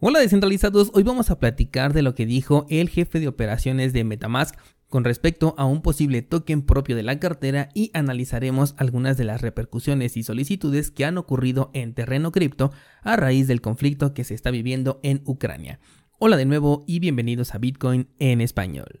Hola descentralizados, hoy vamos a platicar de lo que dijo el jefe de operaciones de Metamask con respecto a un posible token propio de la cartera y analizaremos algunas de las repercusiones y solicitudes que han ocurrido en terreno cripto a raíz del conflicto que se está viviendo en Ucrania. Hola de nuevo y bienvenidos a Bitcoin en español.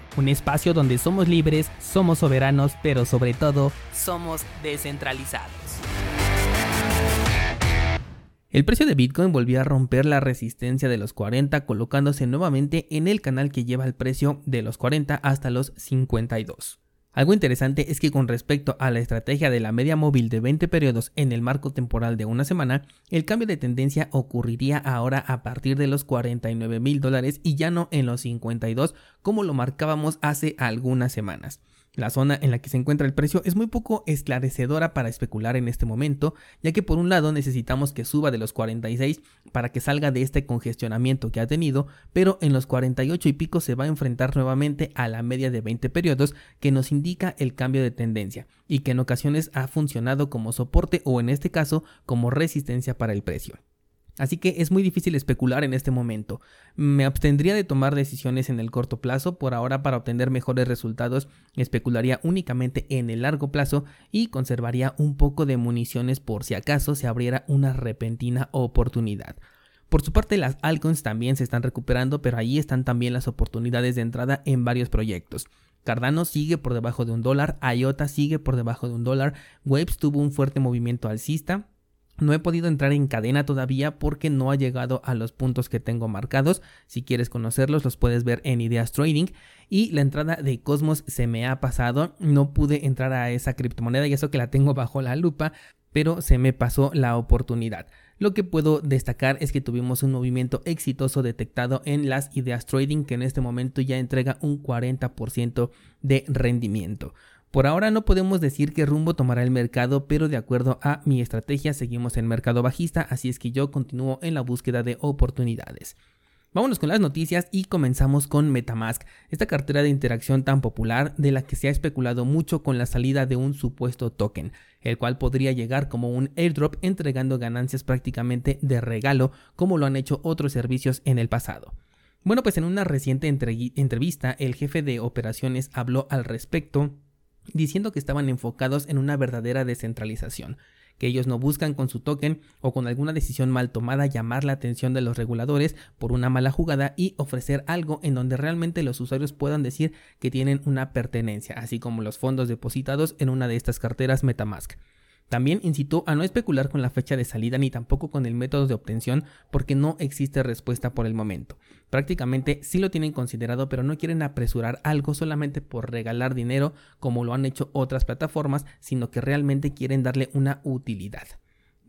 un espacio donde somos libres, somos soberanos, pero sobre todo somos descentralizados. El precio de Bitcoin volvió a romper la resistencia de los 40 colocándose nuevamente en el canal que lleva el precio de los 40 hasta los 52. Algo interesante es que con respecto a la estrategia de la media móvil de 20 periodos en el marco temporal de una semana, el cambio de tendencia ocurriría ahora a partir de los 49 mil dólares y ya no en los 52 como lo marcábamos hace algunas semanas. La zona en la que se encuentra el precio es muy poco esclarecedora para especular en este momento, ya que por un lado necesitamos que suba de los 46 para que salga de este congestionamiento que ha tenido, pero en los 48 y pico se va a enfrentar nuevamente a la media de 20 periodos que nos indica el cambio de tendencia y que en ocasiones ha funcionado como soporte o en este caso como resistencia para el precio. Así que es muy difícil especular en este momento. Me abstendría de tomar decisiones en el corto plazo, por ahora para obtener mejores resultados especularía únicamente en el largo plazo y conservaría un poco de municiones por si acaso se abriera una repentina oportunidad. Por su parte, las altcoins también se están recuperando, pero ahí están también las oportunidades de entrada en varios proyectos. Cardano sigue por debajo de un dólar, IOTA sigue por debajo de un dólar, Waves tuvo un fuerte movimiento alcista, no he podido entrar en cadena todavía porque no ha llegado a los puntos que tengo marcados. Si quieres conocerlos, los puedes ver en Ideas Trading. Y la entrada de Cosmos se me ha pasado. No pude entrar a esa criptomoneda y eso que la tengo bajo la lupa, pero se me pasó la oportunidad. Lo que puedo destacar es que tuvimos un movimiento exitoso detectado en las ideas trading que en este momento ya entrega un 40% de rendimiento. Por ahora no podemos decir qué rumbo tomará el mercado, pero de acuerdo a mi estrategia seguimos en mercado bajista, así es que yo continúo en la búsqueda de oportunidades. Vámonos con las noticias y comenzamos con Metamask, esta cartera de interacción tan popular de la que se ha especulado mucho con la salida de un supuesto token, el cual podría llegar como un airdrop entregando ganancias prácticamente de regalo como lo han hecho otros servicios en el pasado. Bueno, pues en una reciente entrevista el jefe de operaciones habló al respecto diciendo que estaban enfocados en una verdadera descentralización, que ellos no buscan con su token o con alguna decisión mal tomada llamar la atención de los reguladores por una mala jugada y ofrecer algo en donde realmente los usuarios puedan decir que tienen una pertenencia, así como los fondos depositados en una de estas carteras Metamask. También incitó a no especular con la fecha de salida ni tampoco con el método de obtención porque no existe respuesta por el momento. Prácticamente sí lo tienen considerado pero no quieren apresurar algo solamente por regalar dinero como lo han hecho otras plataformas, sino que realmente quieren darle una utilidad.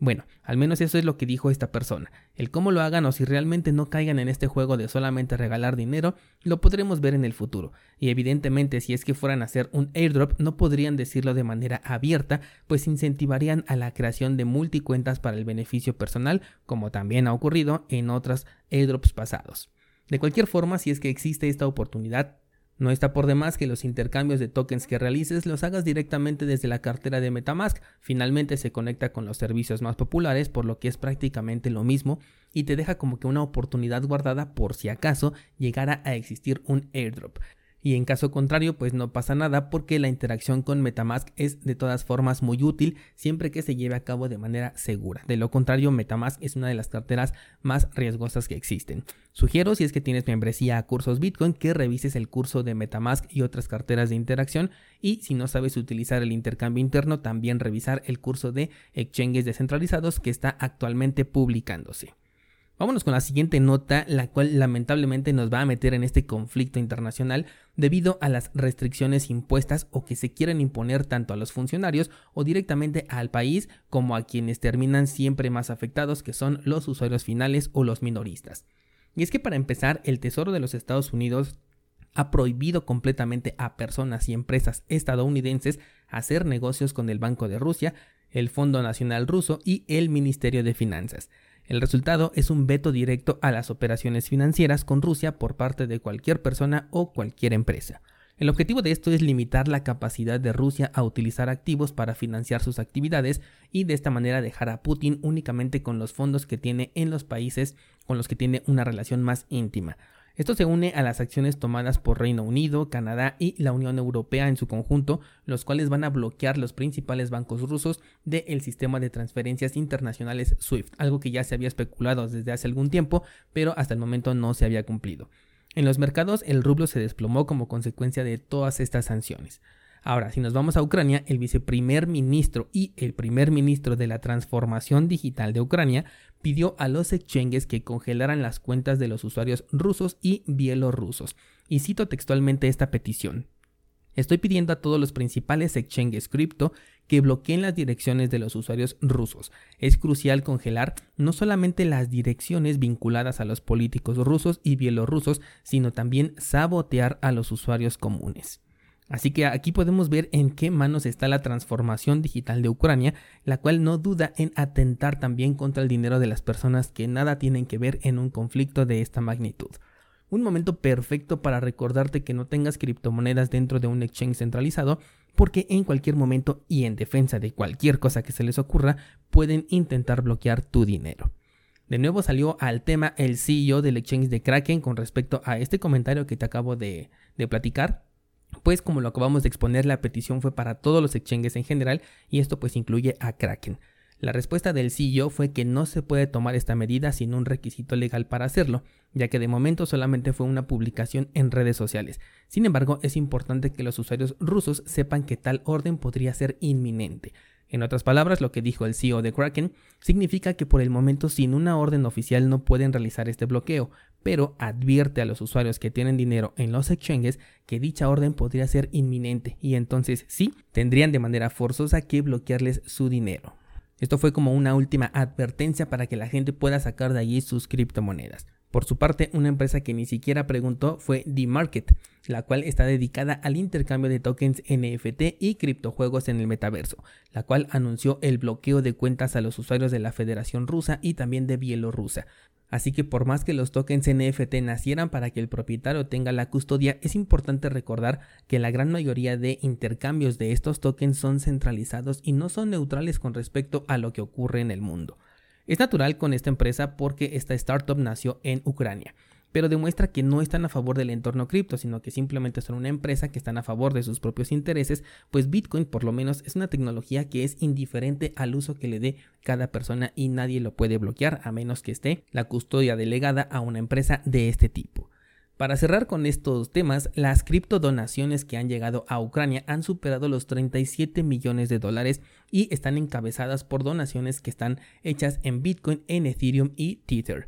Bueno, al menos eso es lo que dijo esta persona. El cómo lo hagan o si realmente no caigan en este juego de solamente regalar dinero, lo podremos ver en el futuro. Y evidentemente si es que fueran a hacer un airdrop no podrían decirlo de manera abierta, pues incentivarían a la creación de multicuentas para el beneficio personal, como también ha ocurrido en otros airdrops pasados. De cualquier forma, si es que existe esta oportunidad, no está por demás que los intercambios de tokens que realices los hagas directamente desde la cartera de Metamask. Finalmente se conecta con los servicios más populares, por lo que es prácticamente lo mismo y te deja como que una oportunidad guardada por si acaso llegara a existir un airdrop y en caso contrario pues no pasa nada porque la interacción con Metamask es de todas formas muy útil siempre que se lleve a cabo de manera segura. De lo contrario Metamask es una de las carteras más riesgosas que existen. Sugiero si es que tienes membresía a cursos Bitcoin que revises el curso de Metamask y otras carteras de interacción y si no sabes utilizar el intercambio interno también revisar el curso de exchanges descentralizados que está actualmente publicándose. Vámonos con la siguiente nota, la cual lamentablemente nos va a meter en este conflicto internacional debido a las restricciones impuestas o que se quieren imponer tanto a los funcionarios o directamente al país como a quienes terminan siempre más afectados que son los usuarios finales o los minoristas. Y es que para empezar, el Tesoro de los Estados Unidos ha prohibido completamente a personas y empresas estadounidenses hacer negocios con el Banco de Rusia, el Fondo Nacional Ruso y el Ministerio de Finanzas. El resultado es un veto directo a las operaciones financieras con Rusia por parte de cualquier persona o cualquier empresa. El objetivo de esto es limitar la capacidad de Rusia a utilizar activos para financiar sus actividades y de esta manera dejar a Putin únicamente con los fondos que tiene en los países con los que tiene una relación más íntima. Esto se une a las acciones tomadas por Reino Unido, Canadá y la Unión Europea en su conjunto, los cuales van a bloquear los principales bancos rusos del sistema de transferencias internacionales SWIFT, algo que ya se había especulado desde hace algún tiempo, pero hasta el momento no se había cumplido. En los mercados el rublo se desplomó como consecuencia de todas estas sanciones. Ahora, si nos vamos a Ucrania, el viceprimer ministro y el primer ministro de la transformación digital de Ucrania pidió a los exchanges que congelaran las cuentas de los usuarios rusos y bielorrusos. Y cito textualmente esta petición. Estoy pidiendo a todos los principales exchanges cripto que bloqueen las direcciones de los usuarios rusos. Es crucial congelar no solamente las direcciones vinculadas a los políticos rusos y bielorrusos, sino también sabotear a los usuarios comunes. Así que aquí podemos ver en qué manos está la transformación digital de Ucrania, la cual no duda en atentar también contra el dinero de las personas que nada tienen que ver en un conflicto de esta magnitud. Un momento perfecto para recordarte que no tengas criptomonedas dentro de un exchange centralizado, porque en cualquier momento y en defensa de cualquier cosa que se les ocurra, pueden intentar bloquear tu dinero. De nuevo salió al tema el CEO del exchange de Kraken con respecto a este comentario que te acabo de, de platicar pues como lo acabamos de exponer, la petición fue para todos los exchanges en general y esto pues incluye a Kraken. La respuesta del CEO fue que no se puede tomar esta medida sin un requisito legal para hacerlo, ya que de momento solamente fue una publicación en redes sociales. Sin embargo, es importante que los usuarios rusos sepan que tal orden podría ser inminente. En otras palabras, lo que dijo el CEO de Kraken significa que por el momento sin una orden oficial no pueden realizar este bloqueo, pero advierte a los usuarios que tienen dinero en los exchanges que dicha orden podría ser inminente y entonces sí, tendrían de manera forzosa que bloquearles su dinero. Esto fue como una última advertencia para que la gente pueda sacar de allí sus criptomonedas. Por su parte, una empresa que ni siquiera preguntó fue The Market, la cual está dedicada al intercambio de tokens NFT y criptojuegos en el metaverso, la cual anunció el bloqueo de cuentas a los usuarios de la Federación Rusa y también de Bielorrusia. Así que por más que los tokens NFT nacieran para que el propietario tenga la custodia, es importante recordar que la gran mayoría de intercambios de estos tokens son centralizados y no son neutrales con respecto a lo que ocurre en el mundo. Es natural con esta empresa porque esta startup nació en Ucrania, pero demuestra que no están a favor del entorno cripto, sino que simplemente son una empresa que están a favor de sus propios intereses, pues Bitcoin por lo menos es una tecnología que es indiferente al uso que le dé cada persona y nadie lo puede bloquear a menos que esté la custodia delegada a una empresa de este tipo. Para cerrar con estos temas, las criptodonaciones que han llegado a Ucrania han superado los 37 millones de dólares y están encabezadas por donaciones que están hechas en Bitcoin, en Ethereum y Tether.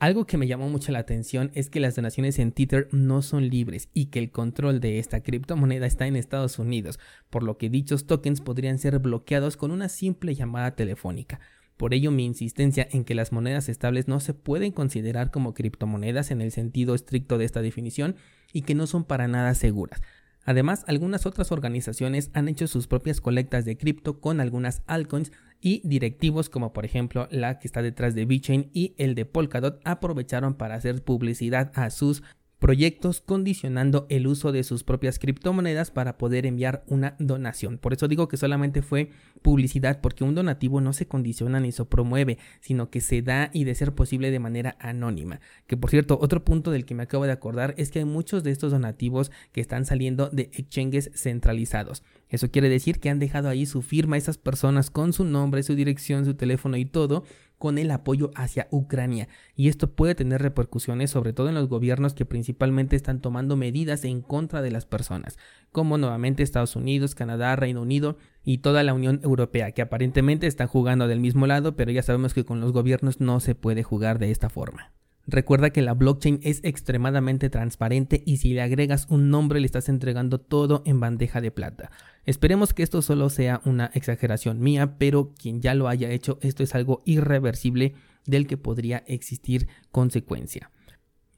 Algo que me llamó mucho la atención es que las donaciones en Tether no son libres y que el control de esta criptomoneda está en Estados Unidos, por lo que dichos tokens podrían ser bloqueados con una simple llamada telefónica. Por ello mi insistencia en que las monedas estables no se pueden considerar como criptomonedas en el sentido estricto de esta definición y que no son para nada seguras. Además, algunas otras organizaciones han hecho sus propias colectas de cripto con algunas altcoins y directivos como por ejemplo la que está detrás de VeChain y el de Polkadot aprovecharon para hacer publicidad a sus proyectos condicionando el uso de sus propias criptomonedas para poder enviar una donación. Por eso digo que solamente fue publicidad porque un donativo no se condiciona ni se promueve, sino que se da y de ser posible de manera anónima. Que por cierto, otro punto del que me acabo de acordar es que hay muchos de estos donativos que están saliendo de exchanges centralizados. Eso quiere decir que han dejado ahí su firma esas personas con su nombre, su dirección, su teléfono y todo con el apoyo hacia Ucrania y esto puede tener repercusiones sobre todo en los gobiernos que principalmente están tomando medidas en contra de las personas, como nuevamente Estados Unidos, Canadá, Reino Unido y toda la Unión Europea, que aparentemente están jugando del mismo lado, pero ya sabemos que con los gobiernos no se puede jugar de esta forma. Recuerda que la blockchain es extremadamente transparente y si le agregas un nombre le estás entregando todo en bandeja de plata. Esperemos que esto solo sea una exageración mía, pero quien ya lo haya hecho, esto es algo irreversible del que podría existir consecuencia.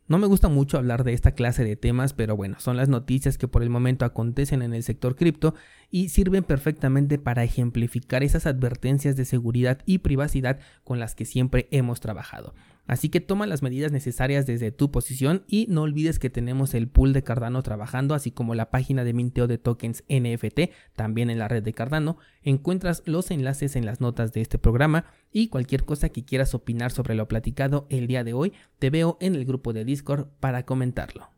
No me gusta mucho hablar de esta clase de temas, pero bueno, son las noticias que por el momento acontecen en el sector cripto y sirven perfectamente para ejemplificar esas advertencias de seguridad y privacidad con las que siempre hemos trabajado. Así que toma las medidas necesarias desde tu posición y no olvides que tenemos el pool de Cardano trabajando, así como la página de minteo de tokens NFT, también en la red de Cardano. Encuentras los enlaces en las notas de este programa y cualquier cosa que quieras opinar sobre lo platicado el día de hoy, te veo en el grupo de Discord para comentarlo.